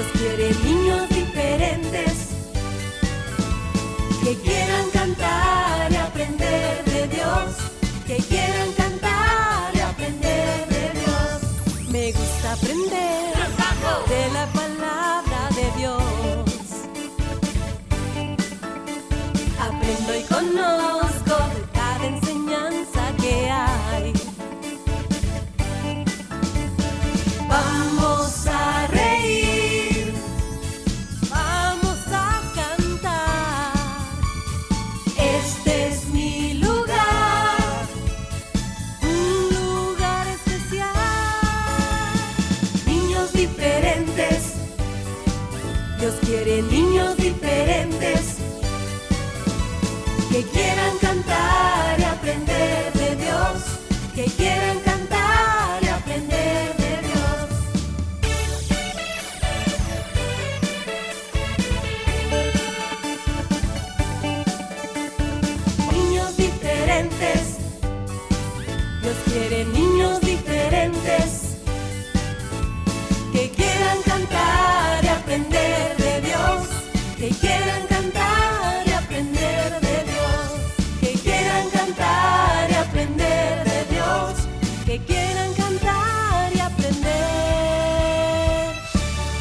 Dios quiere niños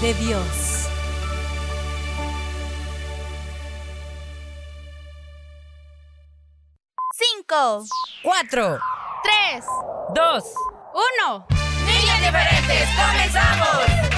de Dios. Cinco, Cuatro, tres, dos, uno. niños diferentes, comenzamos.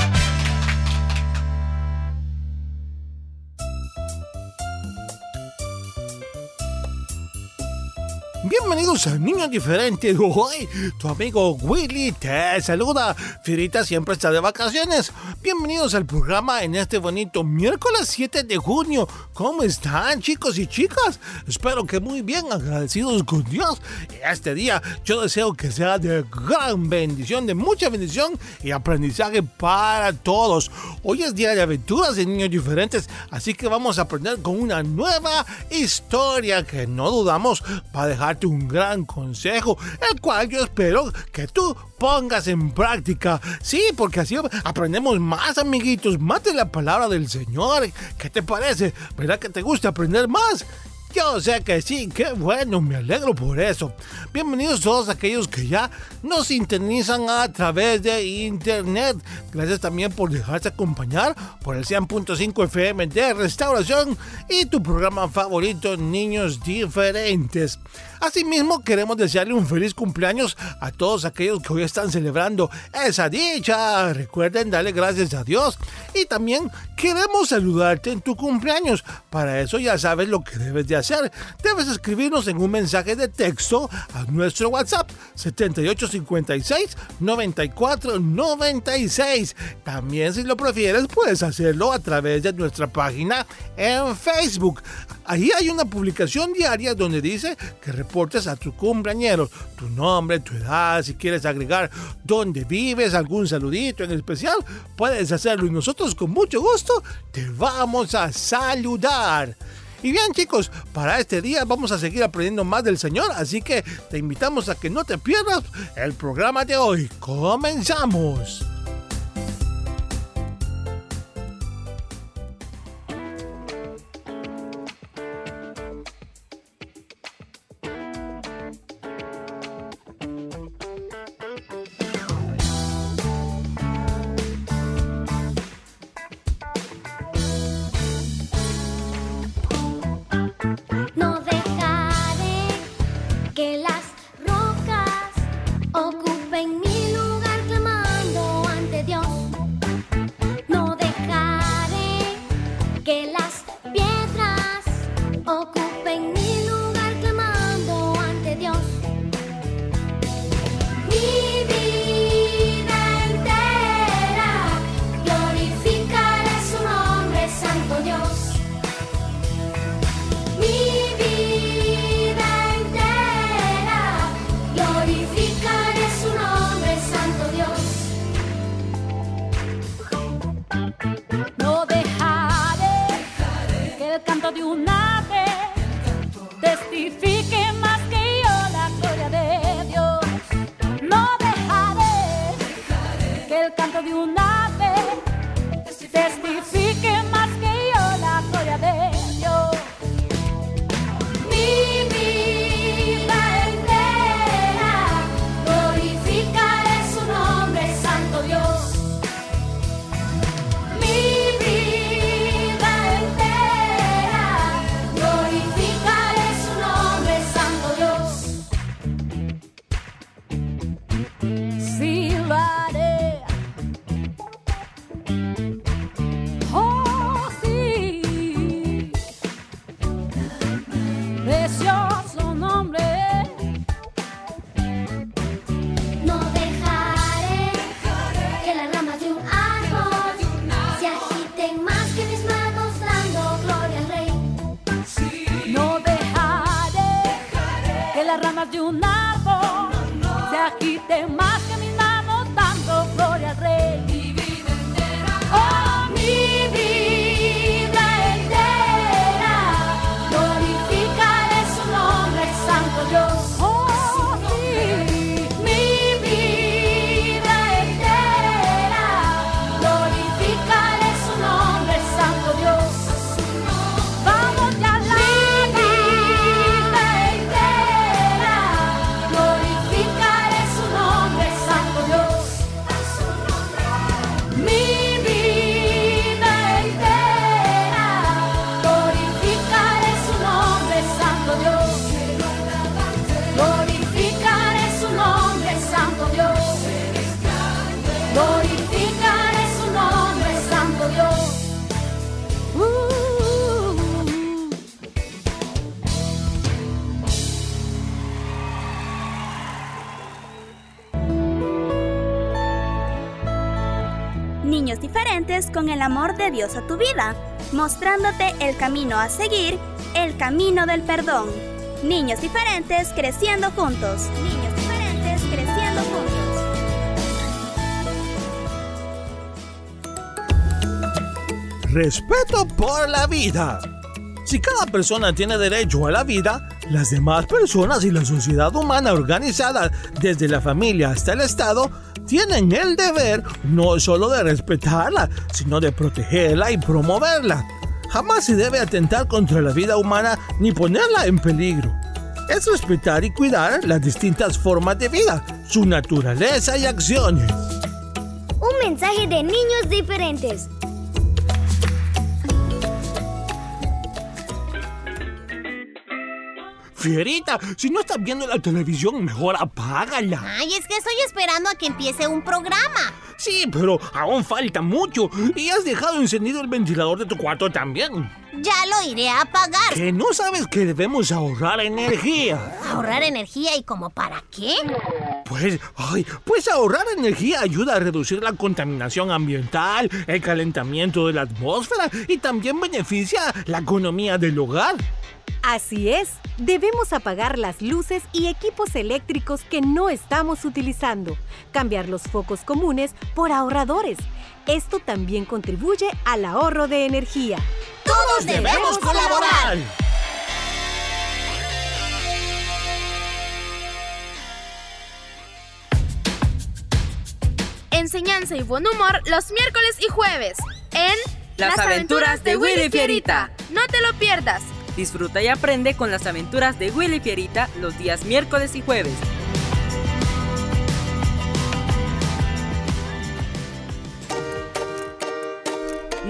Bienvenidos a Niños Diferentes. Hoy tu amigo Willy te saluda. Firita siempre está de vacaciones. Bienvenidos al programa en este bonito miércoles 7 de junio. ¿Cómo están chicos y chicas? Espero que muy bien, agradecidos con Dios. Este día yo deseo que sea de gran bendición, de mucha bendición y aprendizaje para todos. Hoy es día de aventuras de niños diferentes, así que vamos a aprender con una nueva historia que no dudamos va a un gran consejo, el cual yo espero que tú pongas en práctica. Sí, porque así aprendemos más, amiguitos, más de la palabra del Señor. ¿Qué te parece? ¿Verdad que te gusta aprender más? Yo sé que sí, qué bueno, me alegro por eso. Bienvenidos todos aquellos que ya nos sintonizan a través de internet. Gracias también por dejarse acompañar por el 100.5 FM de Restauración y tu programa favorito, Niños Diferentes. Asimismo, queremos desearle un feliz cumpleaños a todos aquellos que hoy están celebrando esa dicha. Recuerden darle gracias a Dios. Y también queremos saludarte en tu cumpleaños. Para eso ya sabes lo que debes de hacer. Debes escribirnos en un mensaje de texto a nuestro WhatsApp 7856 9496. También si lo prefieres puedes hacerlo a través de nuestra página en Facebook. Ahí hay una publicación diaria donde dice que reportes a tus cumpleañeros tu nombre, tu edad, si quieres agregar dónde vives, algún saludito en especial, puedes hacerlo y nosotros con mucho gusto te vamos a saludar. Y bien chicos, para este día vamos a seguir aprendiendo más del Señor, así que te invitamos a que no te pierdas el programa de hoy. Comenzamos. De un árbol se agiten más que mis manos dando gloria al Rey. Con el amor de Dios a tu vida, mostrándote el camino a seguir, el camino del perdón. Niños diferentes creciendo juntos. Niños diferentes creciendo juntos. Respeto por la vida. Si cada persona tiene derecho a la vida, las demás personas y la sociedad humana organizada, desde la familia hasta el Estado, tienen el deber no solo de respetarla, sino de protegerla y promoverla. Jamás se debe atentar contra la vida humana ni ponerla en peligro. Es respetar y cuidar las distintas formas de vida, su naturaleza y acciones. Un mensaje de niños diferentes. Fierita, si no estás viendo la televisión, mejor apágala. Ay, es que estoy esperando a que empiece un programa. Sí, pero aún falta mucho. Y has dejado encendido el ventilador de tu cuarto también. Ya lo iré a apagar. ¿Que no sabes que debemos ahorrar energía? ¿Ahorrar energía y como para qué? Pues, ay, pues ahorrar energía ayuda a reducir la contaminación ambiental, el calentamiento de la atmósfera y también beneficia la economía del hogar. Así es, debemos apagar las luces y equipos eléctricos que no estamos utilizando, cambiar los focos comunes por ahorradores. Esto también contribuye al ahorro de energía. Todos ¡Debemos colaborar! Enseñanza y buen humor los miércoles y jueves en Las aventuras de Willy Fierita. No te lo pierdas. Disfruta y aprende con las aventuras de Willy Fierita los días miércoles y jueves.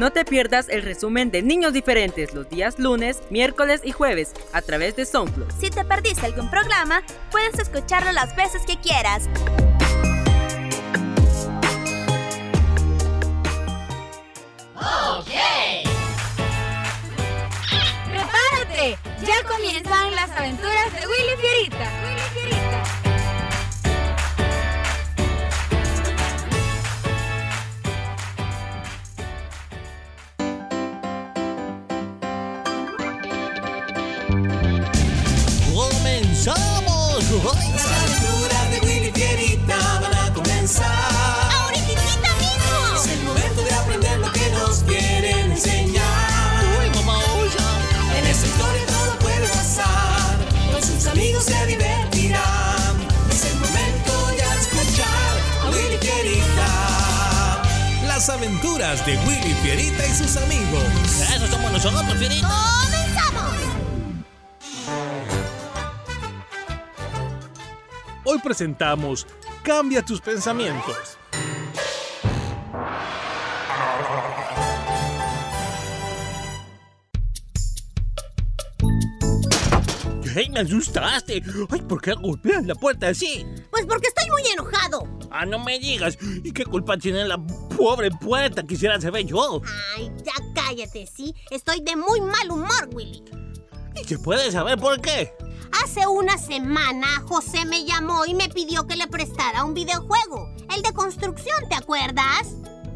No te pierdas el resumen de Niños Diferentes los días lunes, miércoles y jueves a través de SoundCloud. Si te perdiste algún programa, puedes escucharlo las veces que quieras. ¡Prepárate! Ya comienzan las aventuras de Willy Fierita. Willy Fierita. De Willy Fierita y sus amigos. Eso somos nosotros, Fierita. ¡Comenzamos! Hoy presentamos Cambia tus pensamientos. ¡Hey, me asustaste! ¡Ay, por qué golpeas la puerta así! Pues porque estoy muy enojado. Ah, no me digas. ¿Y qué culpa tiene la pobre puerta? Quisiera saber yo. Ay, ya cállate, ¿sí? Estoy de muy mal humor, Willy. ¿Y se puede saber por qué? Hace una semana José me llamó y me pidió que le prestara un videojuego. El de construcción, ¿te acuerdas?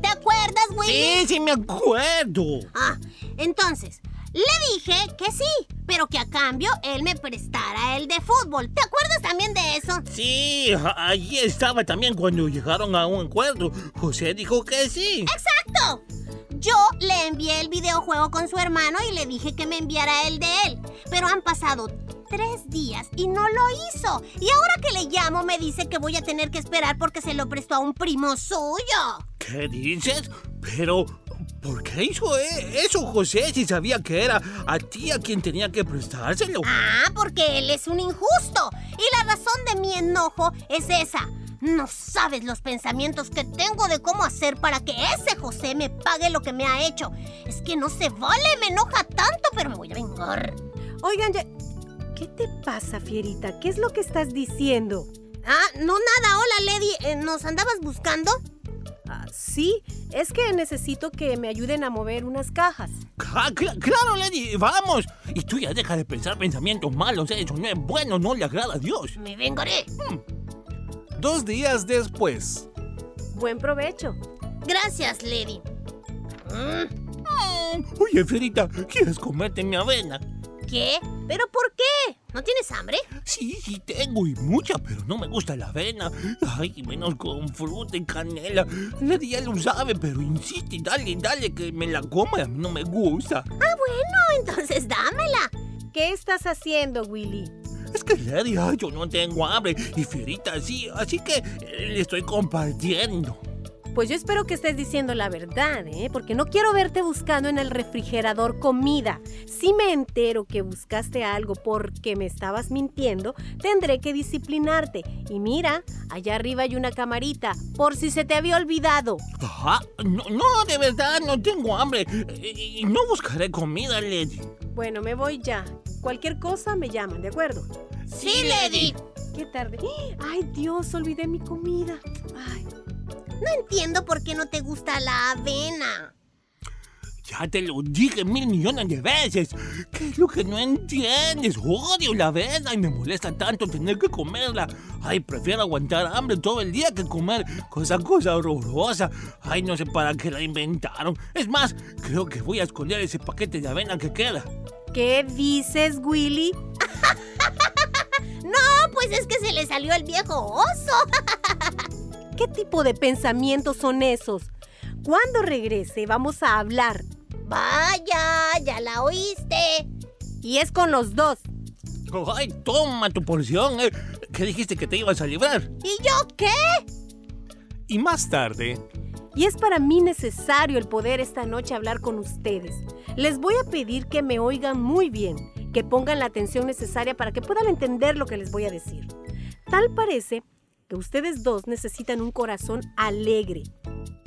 ¿Te acuerdas, Willy? Sí, sí me acuerdo. Ah, entonces, le dije que sí, pero que a cambio él me prestara el de fútbol. ¿Te acuerdas también de eso? Sí, allí estaba también cuando llegaron a un acuerdo. José dijo que sí. ¡Exacto! Yo le envié el videojuego con su hermano y le dije que me enviara el de él. Pero han pasado tres días y no lo hizo. Y ahora que le llamo me dice que voy a tener que esperar porque se lo prestó a un primo suyo. ¿Qué dices? Pero, ¿por qué hizo e- eso José si sabía que era a ti a quien tenía que prestárselo? Ah, porque él es un injusto. Y la razón de mi enojo es esa. No sabes los pensamientos que tengo de cómo hacer para que ese José me pague lo que me ha hecho. Es que no se vale, me enoja tanto, pero me voy a vengar. Oigan, ya... ¿qué te pasa, Fierita? ¿Qué es lo que estás diciendo? Ah, no nada. Hola, Lady. Eh, ¿Nos andabas buscando? Ah, sí, es que necesito que me ayuden a mover unas cajas. Ah, cl- claro, Lady, vamos. Y tú ya deja de pensar pensamientos malos, eso no es bueno, no le agrada a Dios. Me vengaré. Dos días después. Buen provecho. Gracias, Lady. Mm, Oye, Ferita, ¿quieres comerte mi avena? ¿Qué? ¿Pero por qué? ¿No tienes hambre? Sí, sí tengo y mucha, pero no me gusta la avena. Ay, y menos con fruta y canela. Lady ya lo sabe, pero insiste, dale, dale, que me la coma, a mí no me gusta. Ah, bueno, entonces dámela. ¿Qué estás haciendo, Willy? Es que Lady, ay, yo no tengo hambre y Ferita sí, así que eh, le estoy compartiendo. Pues yo espero que estés diciendo la verdad, ¿eh? Porque no quiero verte buscando en el refrigerador comida. Si me entero que buscaste algo porque me estabas mintiendo, tendré que disciplinarte. Y mira, allá arriba hay una camarita, por si se te había olvidado. Ajá, no, no, de verdad, no tengo hambre. Eh, Y no buscaré comida, Lady. Bueno, me voy ya. Cualquier cosa me llaman, ¿de acuerdo? Sí, Lady. Qué tarde. Ay, Dios, olvidé mi comida. Ay. No entiendo por qué no te gusta la avena. Ya te lo dije mil millones de veces. ¿Qué es lo que no entiendes? Odio la avena y me molesta tanto tener que comerla. Ay, prefiero aguantar hambre todo el día que comer cosa, cosa horrorosa. Ay, no sé para qué la inventaron. Es más, creo que voy a esconder ese paquete de avena que queda. ¿Qué dices, Willy? No, pues es que se le salió el viejo oso. ¿Qué tipo de pensamientos son esos? Cuando regrese vamos a hablar. Vaya, ya la oíste. Y es con los dos. Ay, toma tu porción. eh. ¿Qué dijiste que te ibas a librar? ¿Y yo qué? Y más tarde, Y es para mí necesario el poder esta noche hablar con ustedes. Les voy a pedir que me oigan muy bien, que pongan la atención necesaria para que puedan entender lo que les voy a decir. Tal parece que ustedes dos necesitan un corazón alegre.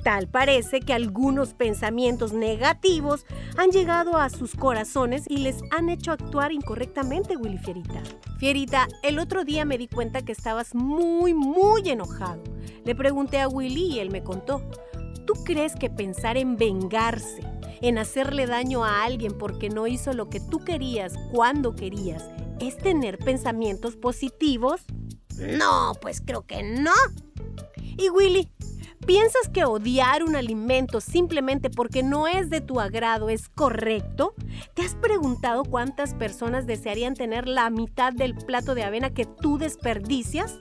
Tal parece que algunos pensamientos negativos han llegado a sus corazones y les han hecho actuar incorrectamente, Willy Fierita. Fierita, el otro día me di cuenta que estabas muy, muy enojado. Le pregunté a Willy y él me contó. ¿Tú crees que pensar en vengarse, en hacerle daño a alguien porque no hizo lo que tú querías cuando querías, es tener pensamientos positivos? No, pues creo que no. Y Willy, ¿piensas que odiar un alimento simplemente porque no es de tu agrado es correcto? ¿Te has preguntado cuántas personas desearían tener la mitad del plato de avena que tú desperdicias?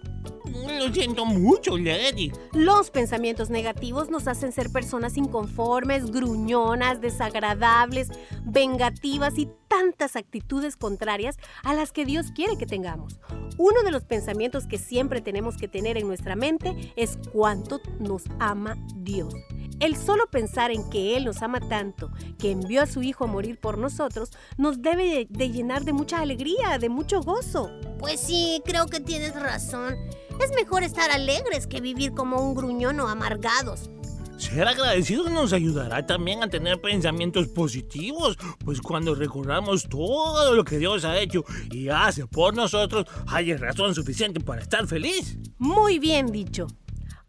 Lo siento mucho, Lady. Los pensamientos negativos nos hacen ser personas inconformes, gruñonas, desagradables, vengativas y tantas actitudes contrarias a las que Dios quiere que tengamos. Uno de los pensamientos que siempre tenemos que tener en nuestra mente es cuánto nos ama Dios. El solo pensar en que Él nos ama tanto, que envió a su Hijo a morir por nosotros, nos debe de, llenar de mucha alegría, de mucho gozo. Pues sí, creo que tienes razón. Es mejor estar alegres que vivir como un gruñón o amargados. Ser agradecido nos ayudará también a tener pensamientos positivos, pues cuando recordamos todo lo que Dios ha hecho y hace por nosotros, hay razón suficiente para estar feliz. Muy bien dicho.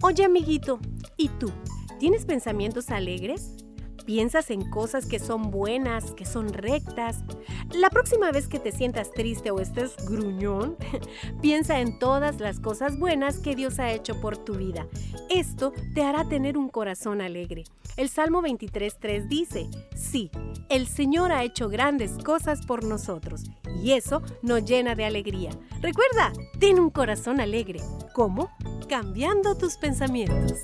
Oye, amiguito, ¿y tú? ¿Tienes pensamientos alegres? piensas en cosas que son buenas, que son rectas. La próxima vez que te sientas triste o estés gruñón, piensa en todas las cosas buenas que Dios ha hecho por tu vida. Esto te hará tener un corazón alegre. El Salmo 23.3 dice, sí, el Señor ha hecho grandes cosas por nosotros y eso nos llena de alegría. Recuerda, ten un corazón alegre. ¿Cómo? Cambiando tus pensamientos.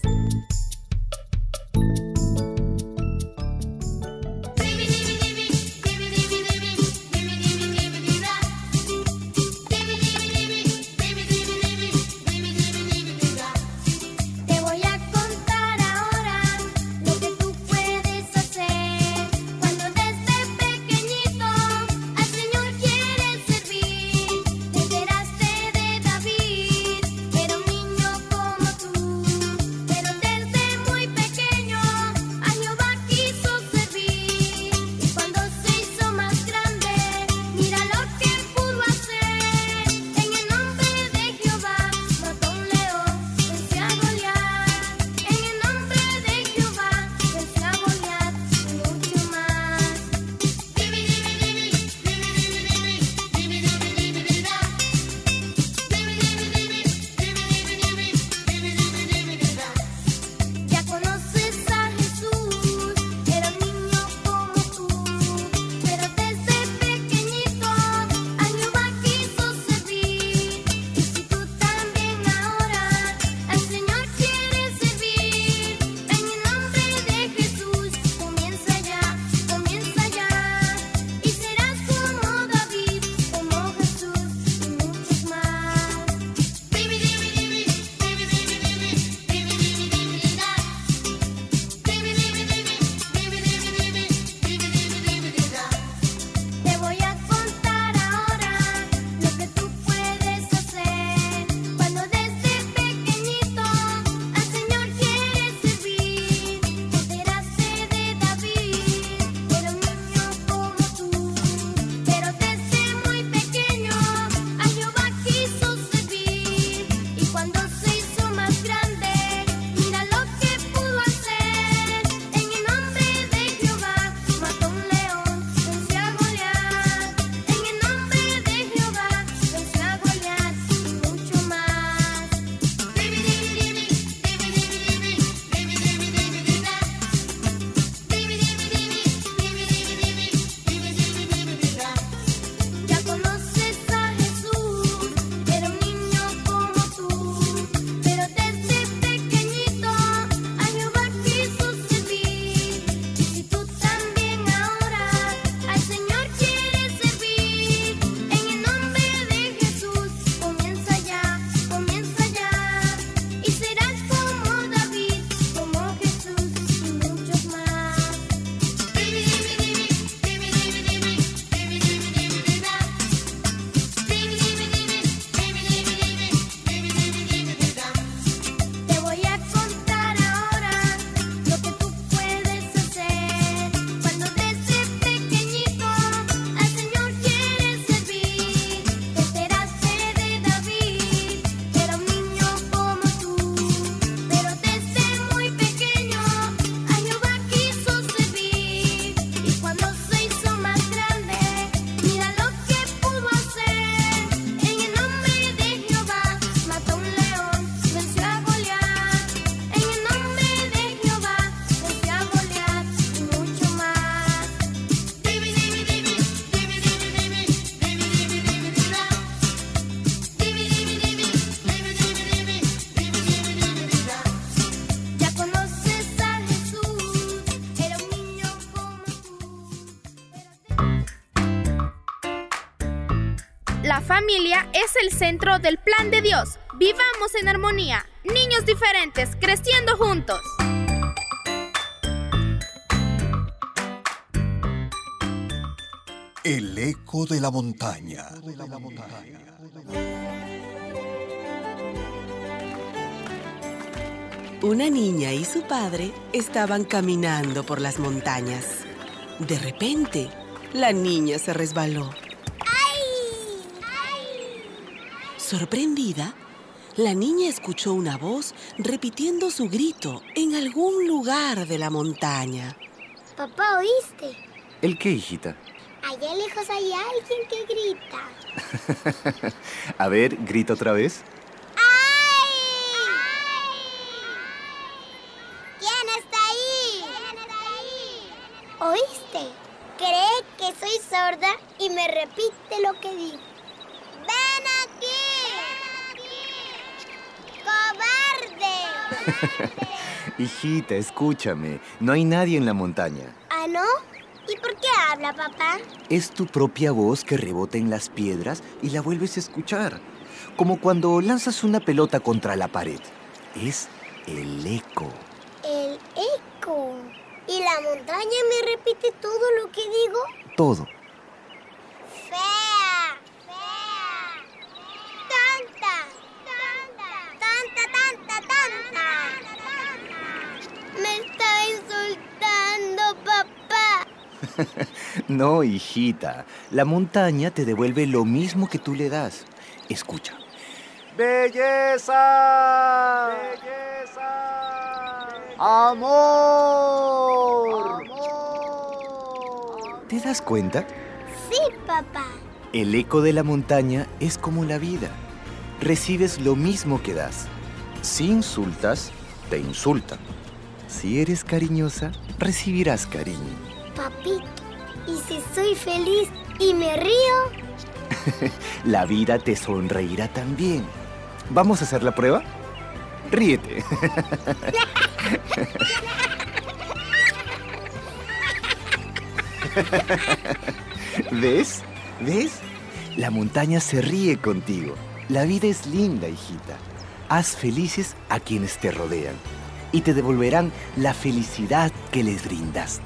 centro del plan de Dios. Vivamos en armonía, niños diferentes, creciendo juntos. El eco de la montaña. Una niña y su padre estaban caminando por las montañas. De repente, la niña se resbaló Sorprendida, la niña escuchó una voz repitiendo su grito en algún lugar de la montaña. Papá, ¿oíste? ¿El qué, hijita? Allá lejos hay alguien que grita. A ver, grita otra vez. ¿Quién está ahí? ¿Oíste? Cree que soy sorda y me repite lo que digo. Hijita, escúchame. No hay nadie en la montaña. ¿Ah, no? ¿Y por qué habla, papá? Es tu propia voz que rebota en las piedras y la vuelves a escuchar. Como cuando lanzas una pelota contra la pared. Es el eco. El eco. ¿Y la montaña me repite todo lo que digo? Todo. no, hijita. La montaña te devuelve lo mismo que tú le das. Escucha. ¡Belleza! ¡Amor! ¿Te das cuenta? Sí, papá. El eco de la montaña es como la vida. Recibes lo mismo que das. Si insultas, te insultan. Si eres cariñosa, recibirás cariño. Papito, ¿y si soy feliz y me río? La vida te sonreirá también. ¿Vamos a hacer la prueba? Ríete. ¿Ves? ¿Ves? La montaña se ríe contigo. La vida es linda, hijita. Haz felices a quienes te rodean y te devolverán la felicidad que les brindaste.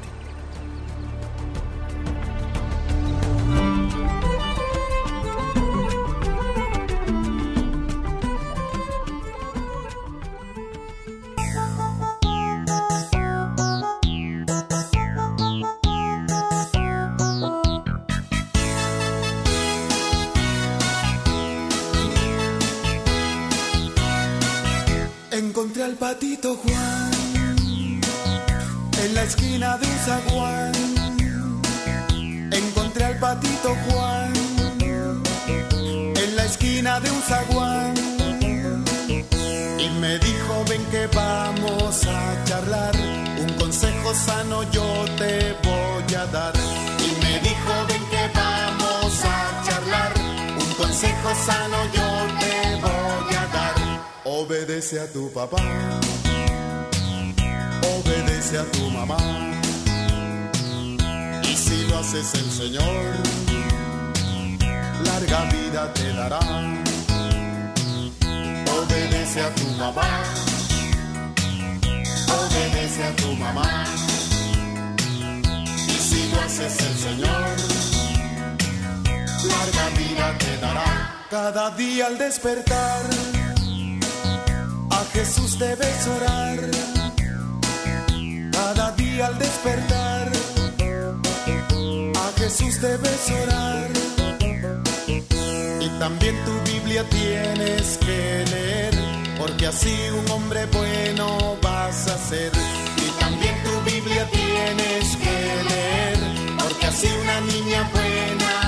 Cada día al despertar, a Jesús debes orar. Cada día al despertar, a Jesús debes orar. Y también tu Biblia tienes que leer, porque así un hombre bueno vas a ser. Y también tu Biblia tienes que leer, porque así una niña buena.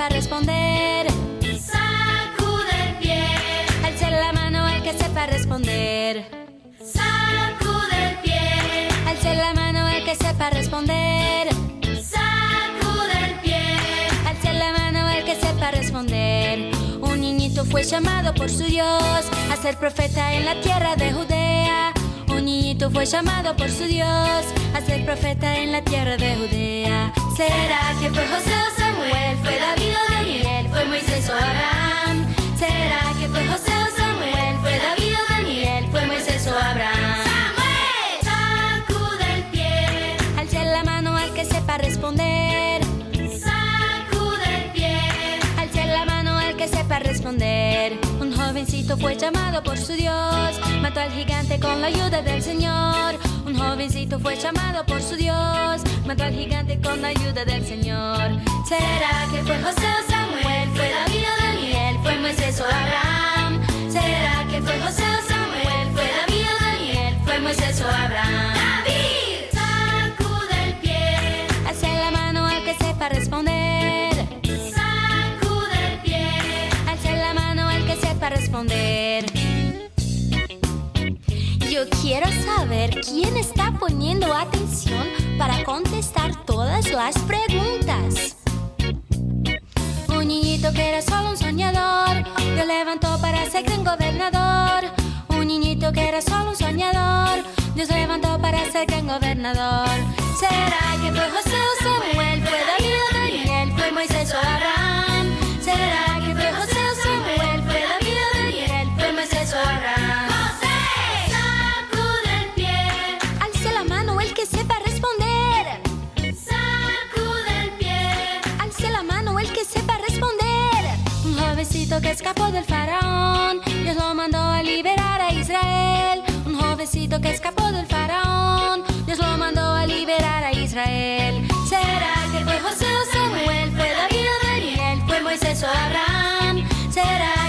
sepa responder. Sacude el pie, Alce la mano el que sepa responder. sacude el pie, Alce la mano el que sepa responder. sacude el pie. Alce la mano el que sepa responder. Un niñito fue llamado por su Dios a ser profeta en la tierra de Judea. Un niñito fue llamado por su Dios a ser profeta en la tierra de Judea. ¿Será que fue José o Samuel? ¿Fue David o Daniel? ¿Fue Moisés o Abraham? ¿Será que fue José o Samuel? ¿Fue David o Daniel? ¿Fue Moisés o Abraham? Sacude el pie, Alce la mano al que sepa responder. sacude el pie, Alce la mano al que sepa responder. Un jovencito fue llamado por su Dios, mató al gigante con la ayuda del Señor. Un jovencito fue llamado por su Dios, mató al gigante con la ayuda del Señor. ¿Será que fue José o Samuel? ¿Fue David o Daniel? ¿Fue Moisés o Abraham? ¿Será que fue José o Samuel? ¿Fue David o Daniel? ¿Fue Moisés o Abraham? David, sacude el pie, Alce la mano al que sepa responder. Yo quiero saber quién está poniendo atención para contestar todas las preguntas. Un niñito que era solo un soñador, Dios levantó para ser gran gobernador. Escapó del faraón, Dios lo mandó a liberar a Israel. Un jovencito que escapó del faraón, Dios lo mandó a liberar a Israel. ¿Será que fue José o Samuel? ¿Fue David o Daniel? ¿Fue Moisés o Abraham? ¿Será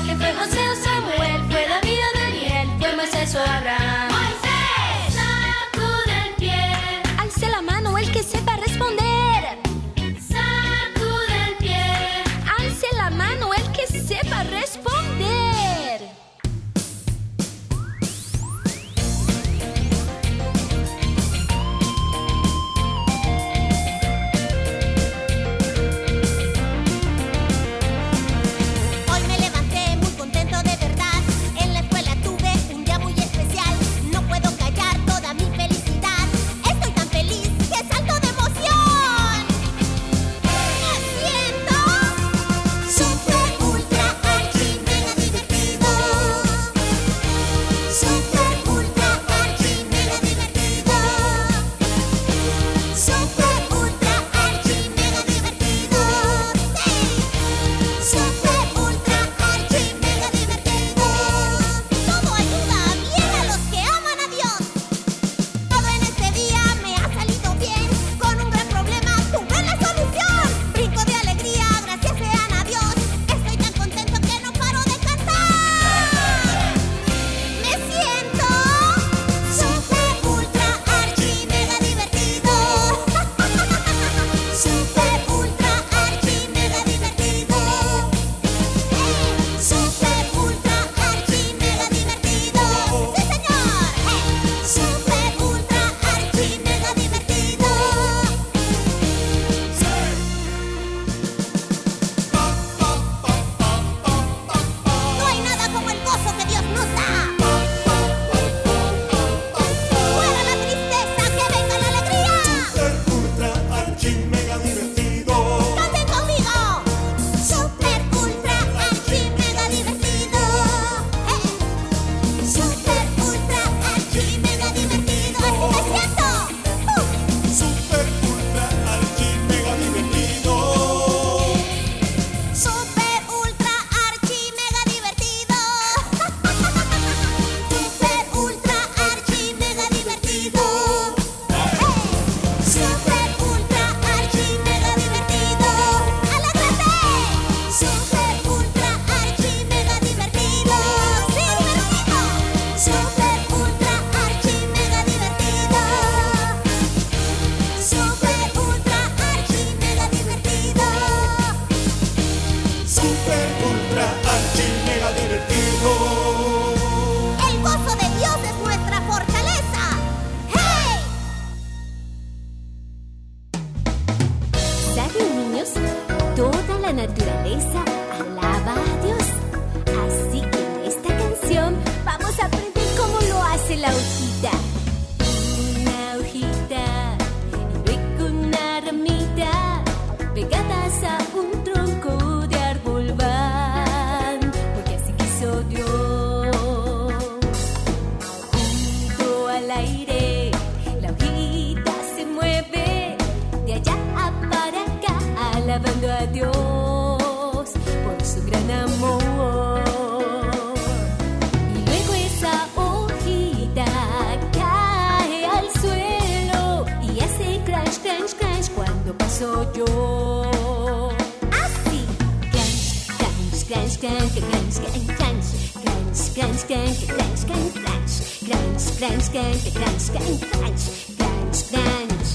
crunch, crunch, crunch, crunch, crunch, crunch, crunch.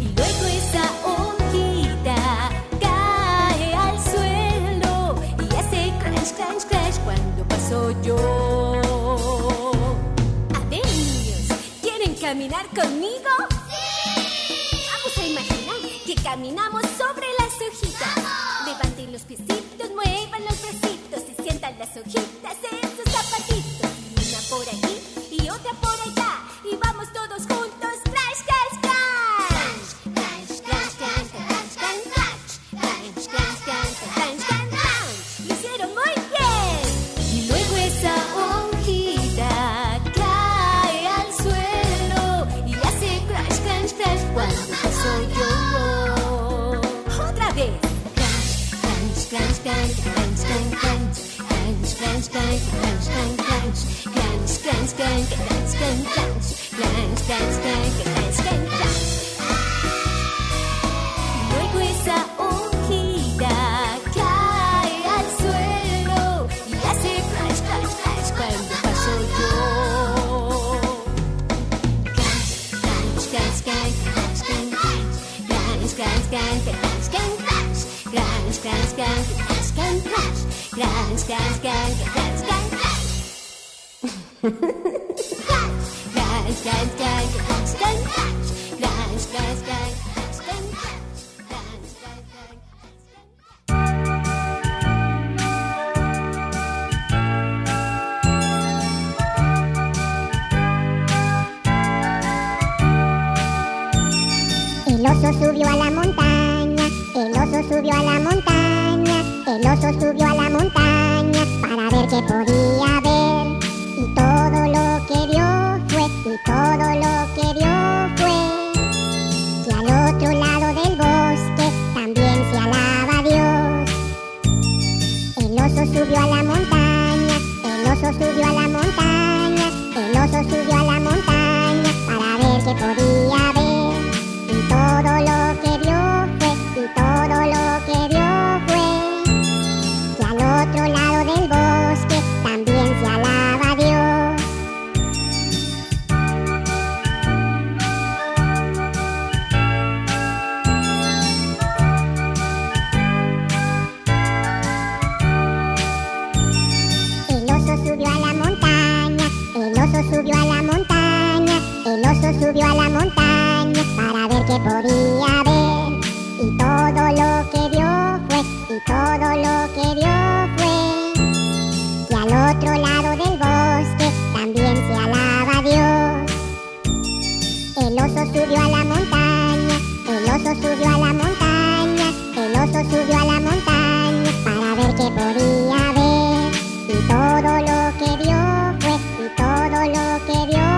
Y luego esa hojita cae al suelo y hace crunch, crunch, crunch cuando paso yo. A ¿quieren caminar conmigo? ¡Sí! Vamos a imaginar que caminamos sobre las hojitas. ¡Vamos! Levanten los piecitos, muevan los bracitos y sientan las hojitas. El oso subió a la montaña, el oso subió a la montaña, el oso subió a la montaña para ver qué podía. El oso subió a la montaña, el oso subió a la montaña, el oso subió a la montaña para ver qué podía ver. Y todo lo que vio fue, y todo lo que vio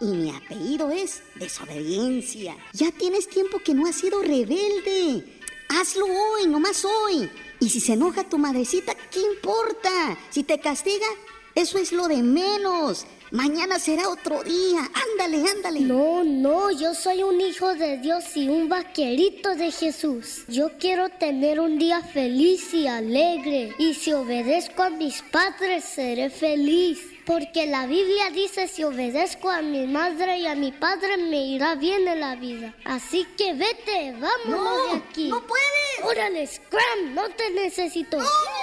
y mi apellido es Desobediencia. Ya tienes tiempo que no has sido rebelde. Hazlo hoy, nomás hoy. Y si se enoja tu madrecita, ¿qué importa? Si te castiga, eso es lo de menos. Mañana será otro día. Ándale, ándale. No, no, yo soy un hijo de Dios y un vaquerito de Jesús. Yo quiero tener un día feliz y alegre. Y si obedezco a mis padres, seré feliz. Porque la Biblia dice, si obedezco a mi madre y a mi padre, me irá bien en la vida. Así que vete, vámonos no, de aquí. ¡No puedes! ¡Órale, Scram! ¡No te necesito! ¡No!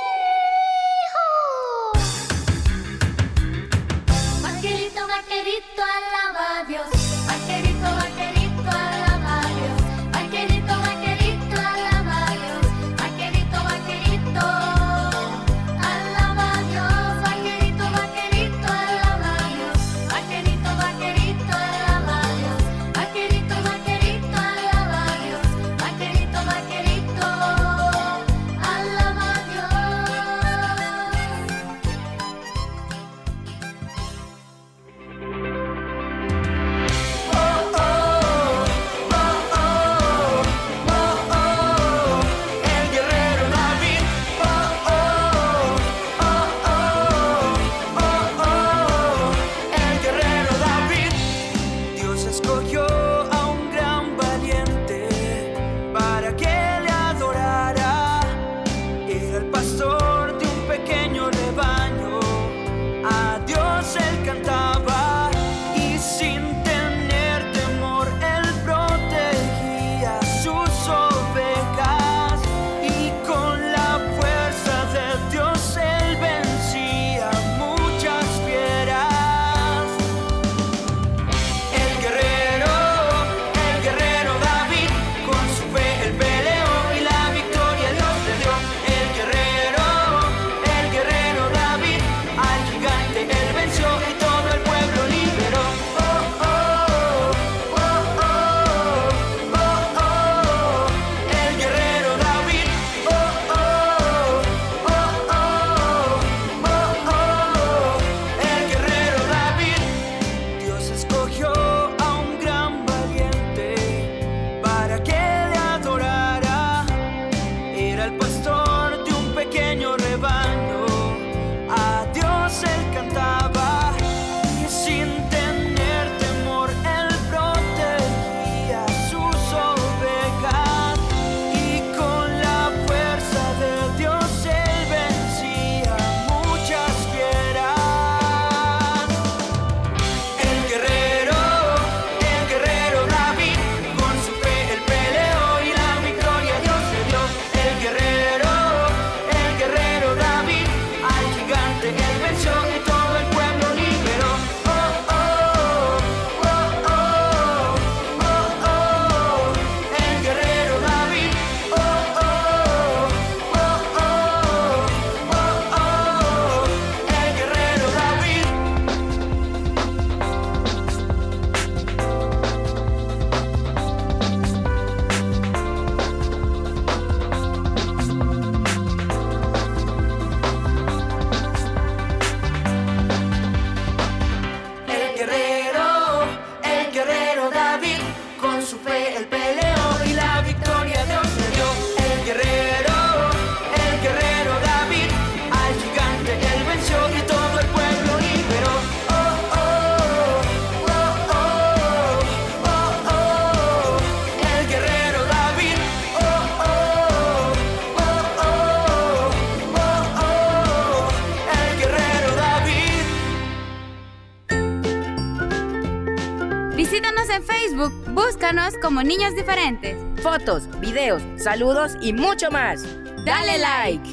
como niños diferentes. Fotos, videos, saludos y mucho más. Dale like.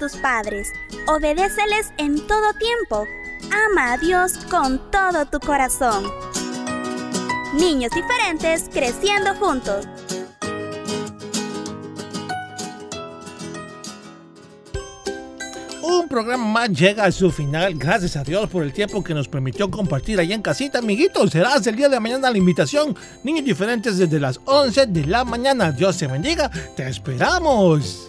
Tus padres, obedéceles en todo tiempo, ama a Dios con todo tu corazón. Niños diferentes creciendo juntos. Un programa más llega a su final. Gracias a Dios por el tiempo que nos permitió compartir allá en casita, amiguitos. Será hasta el día de mañana la invitación. Niños diferentes desde las 11 de la mañana. Dios te bendiga. Te esperamos.